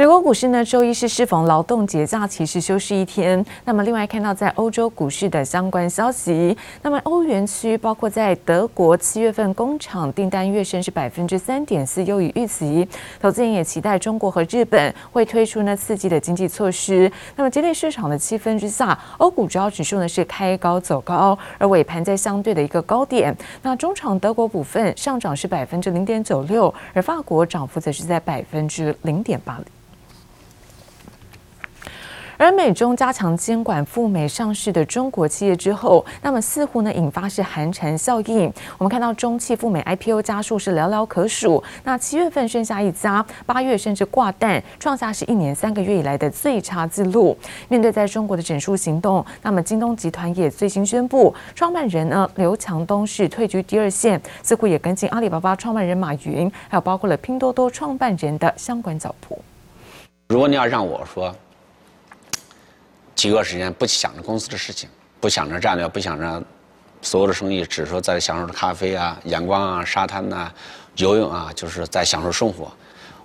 美国股市呢，周一是适逢劳动节假期，是休市一天。那么，另外看到在欧洲股市的相关消息，那么欧元区包括在德国七月份工厂订单月升是百分之三点四，优于预期。投资人也期待中国和日本会推出呢刺激的经济措施。那么，激励市场的气氛之下，欧股主要指数呢是开高走高，而尾盘在相对的一个高点。那中场德国股份上涨是百分之零点九六，而法国涨幅则是在百分之零点八。而美中加强监管赴美上市的中国企业之后，那么似乎呢引发是寒蝉效应。我们看到中企赴美 IPO 家数是寥寥可数，那七月份剩下一家，八月甚至挂蛋，创下是一年三个月以来的最差纪录。面对在中国的整数行动，那么京东集团也最新宣布，创办人呢刘强东是退居第二线，似乎也跟进阿里巴巴创办人马云，还有包括了拼多多创办人的相关脚步。如果你要让我说。几个时间不想着公司的事情，不想着战略，不想着所有的生意，只说在享受着咖啡啊、阳光啊、沙滩呐、啊、游泳啊，就是在享受生活，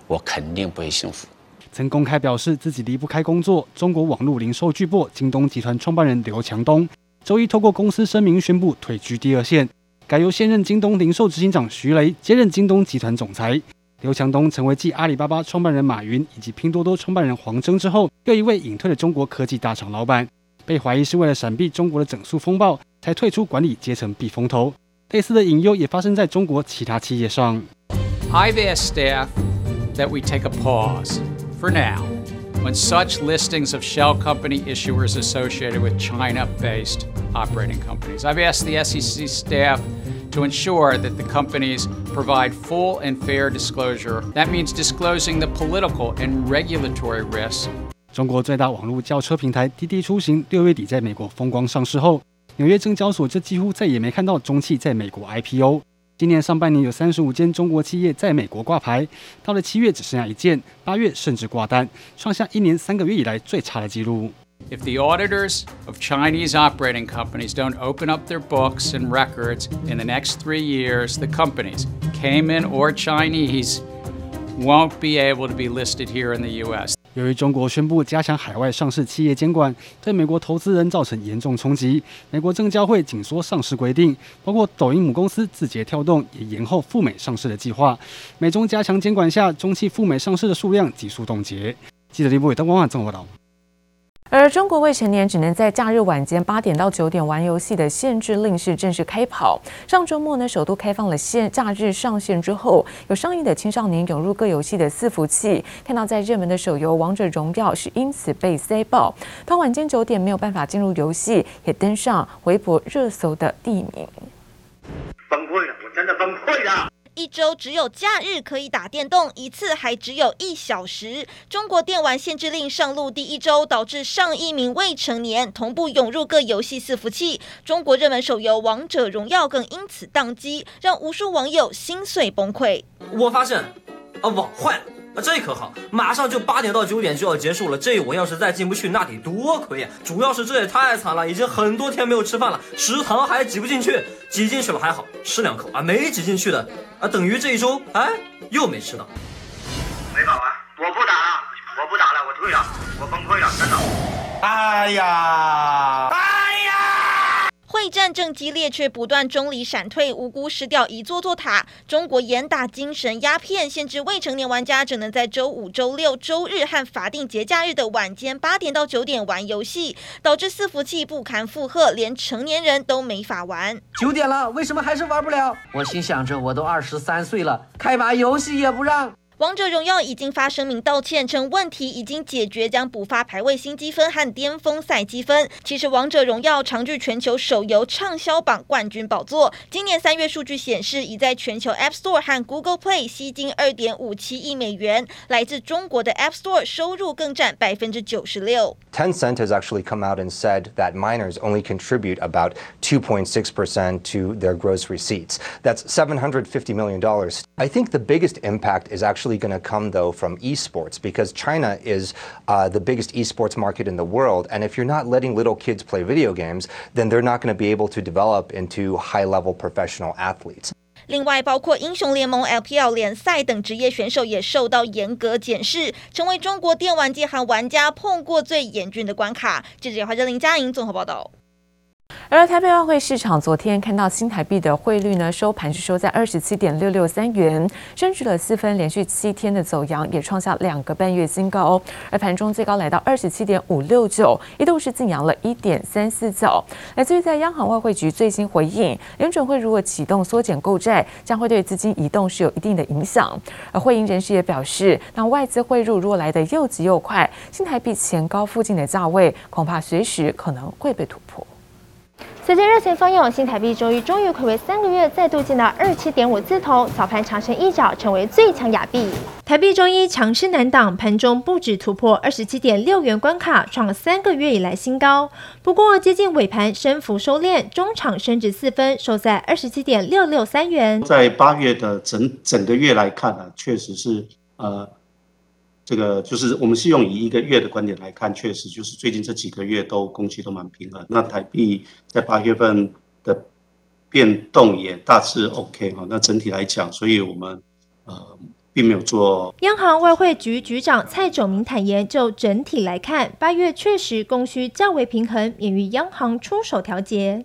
我肯定不会幸福。曾公开表示自己离不开工作，中国网络零售巨擘京东集团创办人刘强东，周一透过公司声明宣布退居第二线，改由现任京东零售执行长徐雷接任京东集团总裁。刘强东成为继阿里巴巴创办人马云以及拼多多创办人黄峥之后，又一位隐退的中国科技大厂老板，被怀疑是为了闪避中国的整肃风暴，才退出管理阶层避风头。类似的隐忧也发生在中国其他企业上。I've asked staff that we take a pause for now when such listings of shell company issuers associated with China-based operating companies. I've asked the SEC staff. To ensure that the companies provide full and fair disclosure, that means disclosing the political and regulatory risks. 中国最大网络轿车平台滴滴出行六月底在美国风光上市后，纽约证交所就几乎再也没看到中汽在美国 IPO。今年上半年有三十五间中国企业在美国挂牌，到了七月只剩下一件，八月甚至挂单，创下一年三个月以来最差的纪录。If the auditors of Chinese operating companies don't open up their books and records in the next three years, the companies, Cayman or Chinese, won't be able to be listed here in the U.S. 由于中国宣布加强海外上市企业监管，对美国投资人造成严重冲击。美国证交会紧缩上市规定，包括抖音母公司字节跳动也延后赴美上市的计划。美中加强监管下，中期赴美上市的数量急速冻结。记者李博伟、邓光焕综合报道。而中国未成年只能在假日晚间八点到九点玩游戏的限制令是正式开跑。上周末呢，首都开放了限假日上线之后，有上亿的青少年涌入各游戏的伺服器，看到在热门的手游《王者荣耀》是因此被塞爆，到晚间九点没有办法进入游戏，也登上微博热搜的第一名。崩溃了，我真的崩溃了。一周只有假日可以打电动一次，还只有一小时。中国电玩限制令上路第一周，导致上亿名未成年同步涌入各游戏伺服器。中国热门手游《王者荣耀》更因此宕机，让无数网友心碎崩溃。我发现，啊，网坏了。啊，这可好，马上就八点到九点就要结束了。这我要是再进不去，那得多亏呀！主要是这也太惨了，已经很多天没有吃饭了，食堂还挤不进去，挤进去了还好，吃两口啊，没挤进去的啊，等于这一周哎又没吃到。没法玩，我不打了，我不打了，我退了，我崩溃了，真的。哎呀！会战正激烈，却不断中离闪退，无辜失掉一座座塔。中国严打精神鸦片，限制未成年玩家只能在周五、周六、周日和法定节假日的晚间八点到九点玩游戏，导致伺服器不堪负荷，连成年人都没法玩。九点了，为什么还是玩不了？我心想着，我都二十三岁了，开把游戏也不让。王者荣耀已经发声明道歉，称问题已经解决，将补发排位新积分和巅峰赛积分。其实王者荣耀长居全球手游畅销榜冠军宝座。今年三月数据显示，已在全球 App Store 和 Google Play 吸金二点五七亿美元。来自中国的 App Store 收入更占百分之九十六。Tencent has actually come out and said that minors only contribute about 2.6 percent to their gross receipts. That's 750 million dollars. I think the biggest impact is actually Going to come though from esports because China is uh, the biggest esports market in the world, and if you're not letting little kids play video games, then they're not going to be able to develop into high-level professional athletes. 另外，包括英雄联盟 LPL 联赛等职业选手也受到严格检视，成为中国电玩界和玩家碰过最严峻的关卡。记者华哲林佳莹综合报道。 而台北外汇市场昨天看到新台币的汇率呢，收盘是收在二十七点六六三元，升值了四分，连续七天的走阳也创下两个半月新高。而盘中最高来到二十七点五六九，一度是净扬了一点三四九。来自于在央行外汇局最新回应，联准会如果启动缩减购债，将会对资金移动是有一定的影响。而汇银人士也表示，那外资汇入如果来得又急又快，新台币前高附近的价位，恐怕随时可能会被突破。随着热钱蜂涌，新台币周一终于睽违三个月再度见到二七点五字头，早盘长程一角成为最强亚币。台币周一强势难挡，盘中不止突破二十七点六元关卡，创三个月以来新高。不过接近尾盘升幅收敛，中场升值四分，收在二十七点六六三元。在八月的整整个月来看呢、啊，确实是呃。这个就是我们是用以一个月的观点来看，确实就是最近这几个月都供需都蛮平衡。那台币在八月份的变动也大致 OK 哈。那整体来讲，所以我们呃并没有做。央行外汇局局长蔡总明坦言，就整体来看，八月确实供需较为平衡，免于央行出手调节。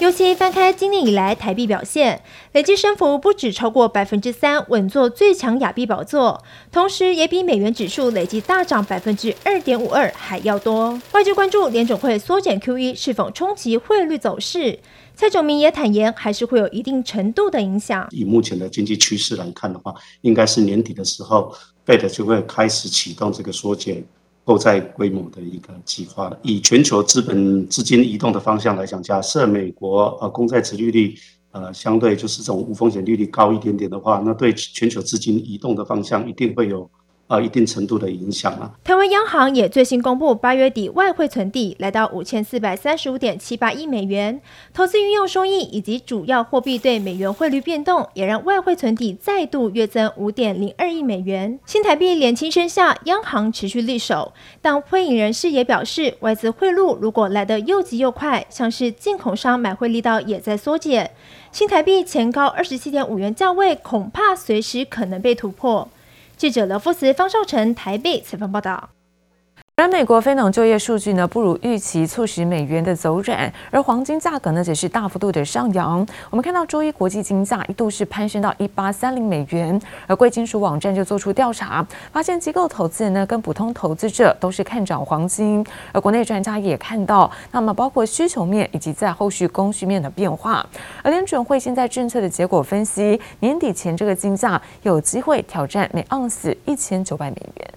尤其翻开今年以来台币表现，累计升幅不止超过百分之三，稳坐最强亚币宝座，同时也比美元指数累计大涨百分之二点五二还要多。外界关注联准会缩减 QE 是否冲击汇率走势，蔡总明也坦言，还是会有一定程度的影响。以目前的经济趋势来看的话，应该是年底的时候，Fed 就会开始启动这个缩减。购债规模的一个计划，以全球资本资金移动的方向来讲，假设美国呃公债殖利率呃相对就是这种无风险利率高一点点的话，那对全球资金移动的方向一定会有。呃，一定程度的影响啊。台湾央行也最新公布，八月底外汇存底来到五千四百三十五点七八亿美元，投资运用收益以及主要货币对美元汇率变动，也让外汇存底再度跃增五点零二亿美元。新台币连轻升下，央行持续力守，但汇银人士也表示，外资汇入如果来得又急又快，像是进口商买汇力道也在缩减，新台币前高二十七点五元价位，恐怕随时可能被突破。记者刘富慈、方少成台北采访报道。而美国非农就业数据呢不如预期，促使美元的走软，而黄金价格呢则是大幅度的上扬。我们看到周一国际金价一度是攀升到一八三零美元，而贵金属网站就做出调查，发现机构投资人呢跟普通投资者都是看涨黄金。而国内专家也看到，那么包括需求面以及在后续供需面的变化。而联准会现在政策的结果分析，年底前这个金价有机会挑战每盎司一千九百美元。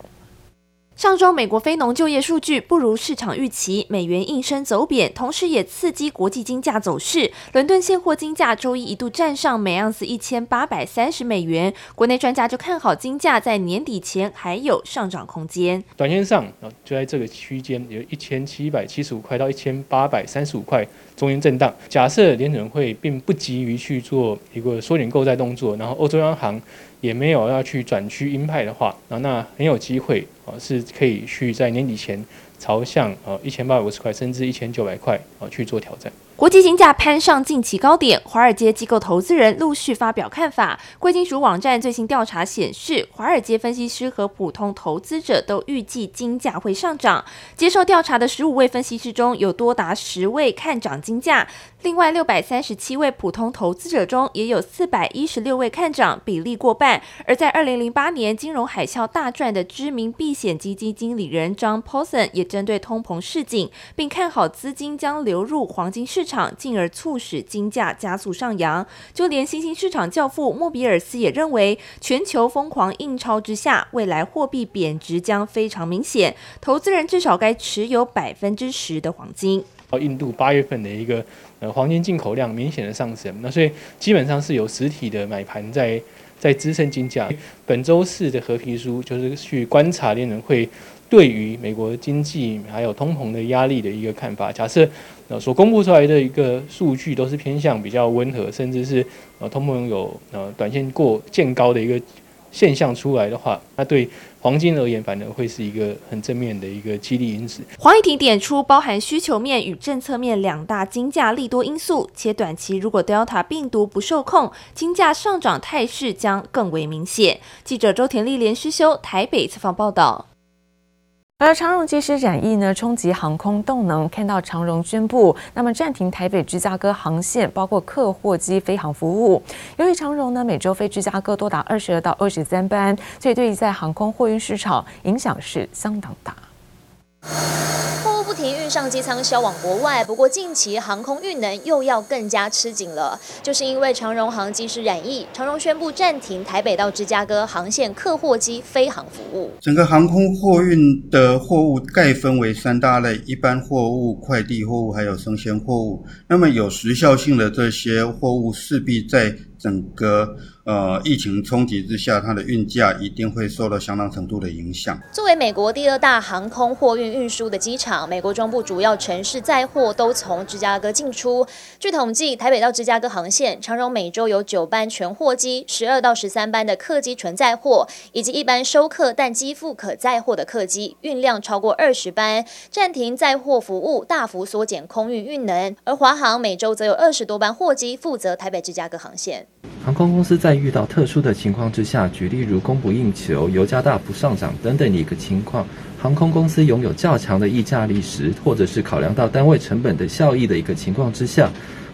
上周美国非农就业数据不如市场预期，美元应声走贬，同时也刺激国际金价走势。伦敦现货金价周一一度站上每盎司一千八百三十美元，国内专家就看好金价在年底前还有上涨空间。短线上就在这个区间，有一千七百七十五块到一千八百三十五块中间震荡。假设联准会并不急于去做一个缩减购债动作，然后欧洲央行。也没有要去转趋鹰派的话，啊那很有机会啊，是可以去在年底前朝向啊一千八百五十块甚至一千九百块啊去做挑战。国际金价攀上近期高点，华尔街机构投资人陆续发表看法。贵金属网站最新调查显示，华尔街分析师和普通投资者都预计金价会上涨。接受调查的十五位分析师中有多达十位看涨金价，另外六百三十七位普通投资者中也有四百一十六位看涨，比例过半。而在二零零八年金融海啸大赚的知名避险基金经理人 John Paulson 也针对通膨市井，并看好资金将流入黄金市场。场进而促使金价加速上扬，就连新兴市场教父莫比尔斯也认为，全球疯狂印钞之下，未来货币贬值将非常明显，投资人至少该持有百分之十的黄金。印度八月份的一个呃黄金进口量明显的上升，那所以基本上是有实体的买盘在在支撑金价。本周四的褐皮书就是去观察联准会对于美国经济还有通膨的压力的一个看法，假设。呃，所公布出来的一个数据都是偏向比较温和，甚至是呃通膨有呃短线过见高的一个现象出来的话，那对黄金而言，反而会是一个很正面的一个激励因子。黄益庭点出包含需求面与政策面两大金价利多因素，且短期如果 Delta 病毒不受控，金价上涨态势将更为明显。记者周田丽连续修台北采访报道。而长荣机师展翼呢，冲击航空动能。看到长荣宣布，那么暂停台北芝加哥航线，包括客货机飞航服务。由于长荣呢每周飞芝加哥多达二十二到二十三班，所以对于在航空货运市场影响是相当大。货物不停运上机舱销往国外，不过近期航空运能又要更加吃紧了，就是因为长荣航机师染疫，长荣宣布暂停台北到芝加哥航线客货机飞航服务。整个航空货运的货物概分为三大类：一般货物、快递货物，还有生鲜货物。那么有时效性的这些货物，势必在整个呃疫情冲击之下，它的运价一定会受到相当程度的影响。作为美国第二大航空货运运输的机场，美国中部主要城市载货都从芝加哥进出。据统计，台北到芝加哥航线，长荣每周有九班全货机、十二到十三班的客机纯载货，以及一班收客但机腹可载货的客机，运量超过二十班。暂停载货服务，大幅缩减空运运能。而华航每周则有二十多班货机负责台北芝加哥航线。航空公司在遇到特殊的情况之下，举例如供不应求、油价大幅上涨等等的一个情况，航空公司拥有较强的溢价力时，或者是考量到单位成本的效益的一个情况之下。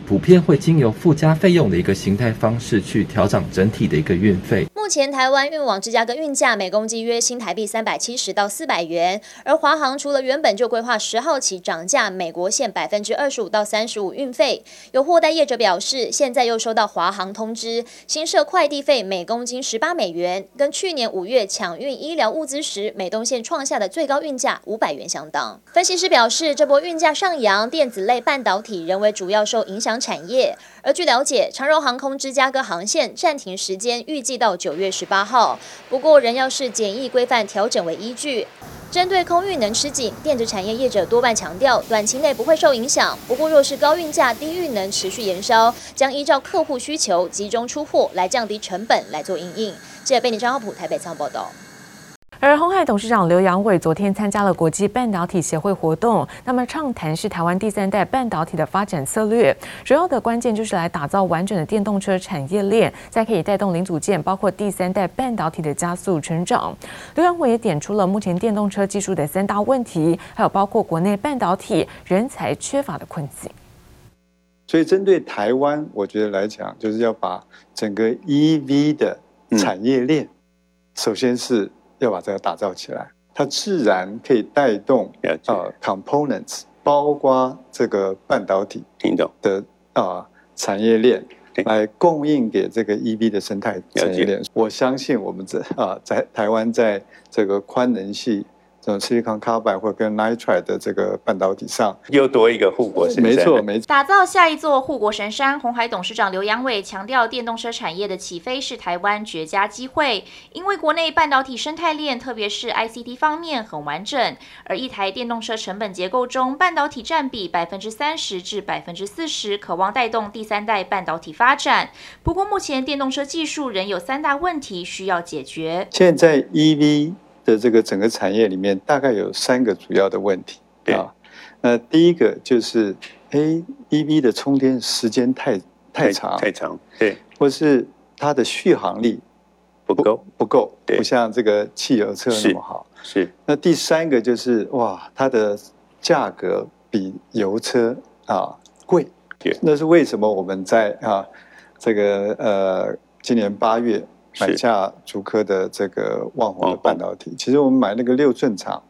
普遍会经由附加费用的一个形态方式去调整整体的一个运费。目前台湾运往芝加哥运价每公斤约新台币三百七十到四百元，而华航除了原本就规划十号起涨价美国线百分之二十五到三十五运费，有货代业者表示，现在又收到华航通知，新设快递费每公斤十八美元，跟去年五月抢运医疗物资时美东线创下的最高运价五百元相当。分析师表示，这波运价上扬，电子类半导体仍为主要受影响产业，而据了解，长荣航空芝加哥航线暂停时间预计到九月十八号，不过仍要视检疫规范调整为依据。针对空运能吃紧，电子产业业者多半强调，短期内不会受影响。不过，若是高运价、低运能持续延烧，将依照客户需求集中出货，来降低成本来做应应。记者贝尼张浩普台北仓报道。而鸿海董事长刘扬伟昨天参加了国际半导体协会活动，那么畅谈是台湾第三代半导体的发展策略，主要的关键就是来打造完整的电动车产业链，再可以带动零组件，包括第三代半导体的加速成长。刘扬伟也点出了目前电动车技术的三大问题，还有包括国内半导体人才缺乏的困境。所以针对台湾，我觉得来讲，就是要把整个 EV 的产业链，嗯、首先是。要把这个打造起来，它自然可以带动呃 components，包括这个半导体的啊产业链，来供应给这个 EV 的生态产业链。我相信我们这啊在台湾在这个宽能系。这种 silicon carbide 或跟 nitride 的这个半导体上，又多一个护国神山。没错，没错。打造下一座护国神山，鸿海董事长刘扬伟强调，电动车产业的起飞是台湾绝佳机会，因为国内半导体生态链，特别是 ICT 方面很完整，而一台电动车成本结构中，半导体占比百分之三十至百分之四十，渴望带动第三代半导体发展。不过，目前电动车技术仍有三大问题需要解决。现在 EV 的这个整个产业里面，大概有三个主要的问题对啊。那第一个就是，A E V 的充电时间太太长，太长，对，或是它的续航力不够，不够，不像这个汽油车那么好。是。是那第三个就是，哇，它的价格比油车啊贵。对。那是为什么？我们在啊这个呃今年八月。买下竹科的这个旺宏的半导体，其实我们买那个六寸厂，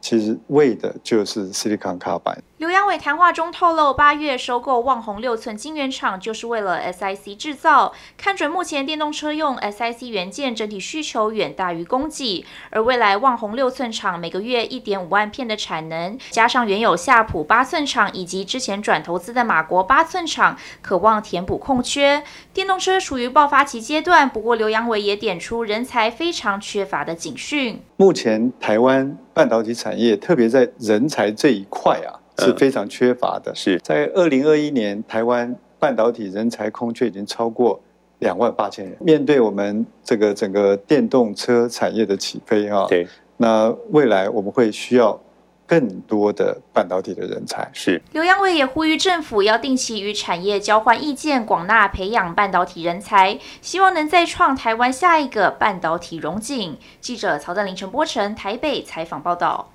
其实为的就是 Silicon Carbide。刘扬伟谈话中透露，八月收购旺宏六寸晶圆厂，就是为了 SiC 制造。看准目前电动车用 SiC 元件整体需求远大于供给，而未来旺宏六寸厂每个月一点五万片的产能，加上原有夏普八寸厂以及之前转投资的马国八寸厂，渴望填补空缺。电动车处于爆发期阶段，不过刘扬伟也点出人才非常缺乏的警讯。目前台湾半导体产业，特别在人才这一块啊。是非常缺乏的。是在二零二一年，台湾半导体人才空缺已经超过两万八千人。面对我们这个整个电动车产业的起飞哈，对，那未来我们会需要。更多的半导体的人才是。刘扬伟也呼吁政府要定期与产业交换意见，广纳培养半导体人才，希望能再创台湾下一个半导体荣景。记者曹振林、陈波成台北采访报道。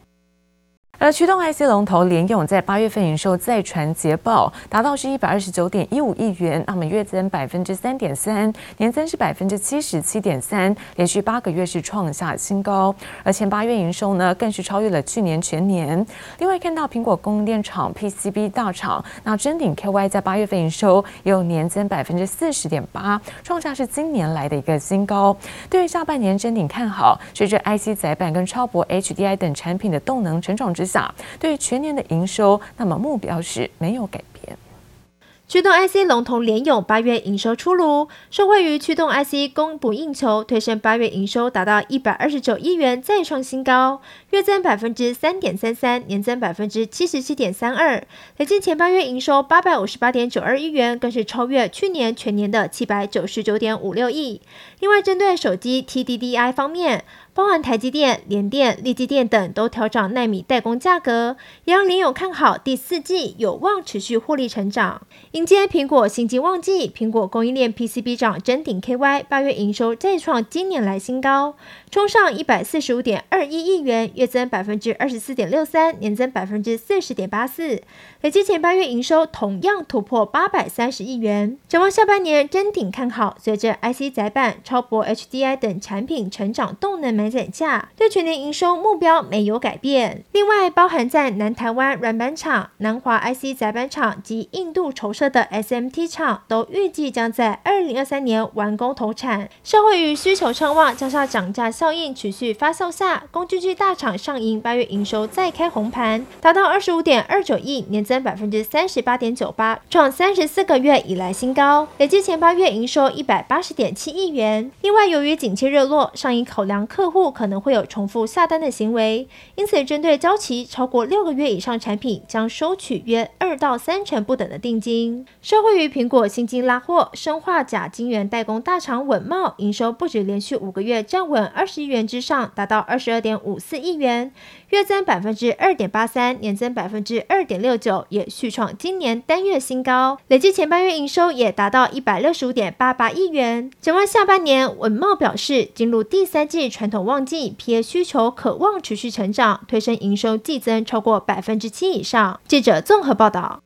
而驱动 IC 龙头联咏在八月份营收再传捷报，达到是一百二十九点一五亿元，那么月增百分之三点三，年增是百分之七十七点三，连续八个月是创下新高。而前八月营收呢，更是超越了去年全年。另外看到苹果供应链厂 PCB 大厂，那臻鼎 KY 在八月份营收也有年增百分之四十点八，创下是今年来的一个新高。对于下半年臻鼎看好，随着 IC 载板跟超薄 HDI 等产品的动能成长之对全年的营收，那么目标是没有改变。驱动 IC 龙头联咏八月营收出炉，受惠于驱动 IC 供不应求，推升八月营收达到一百二十九亿元，再创新高，月增百分之三点三三，年增百分之七十七点三二，累计前八月营收八百五十八点九二亿元，更是超越去年全年的七百九十九点五六亿。另外，针对手机 TDDI 方面，包含台积电、联电、力积电等都调涨奈米代工价格，也让联咏看好第四季有望持续获利成长。迎接苹果新机旺季，苹果供应链 PCB 厂臻鼎 KY 八月营收再创今年来新高，冲上一百四十五点二一亿元，月增百分之二十四点六三，年增百分之四十点八四。累计前八月营收同样突破八百三十亿元。展望下半年，臻鼎看好，随着 IC 载板、超薄 HDI 等产品成长动能满载下，对全年营收目标没有改变。另外，包含在南台湾软板厂、南华 IC 载板厂及印度筹设的 SMT 厂，都预计将在二零二三年完工投产。社会与需求畅旺，加上涨价效应持续发酵下，工具机大厂上银八月营收再开红盘，达到二十五点二九亿年。增百分之三十八点九八，创三十四个月以来新高，累计前八月营收一百八十点七亿元。另外，由于景气热络，上银考量客户可能会有重复下单的行为，因此针对交期超过六个月以上产品，将收取约二到三成不等的定金。受惠于苹果新机拉货，生化甲晶圆代工大厂稳茂营收不止连续五个月站稳二十亿元之上，达到二十二点五四亿元。月增百分之二点八三，年增百分之二点六九，也续创今年单月新高。累计前八月营收也达到一百六十五点八八亿元。展望下半年，稳茂表示，进入第三季传统旺季，PA 需求可望持续成长，推升营收季增超过百分之七以上。记者综合报道。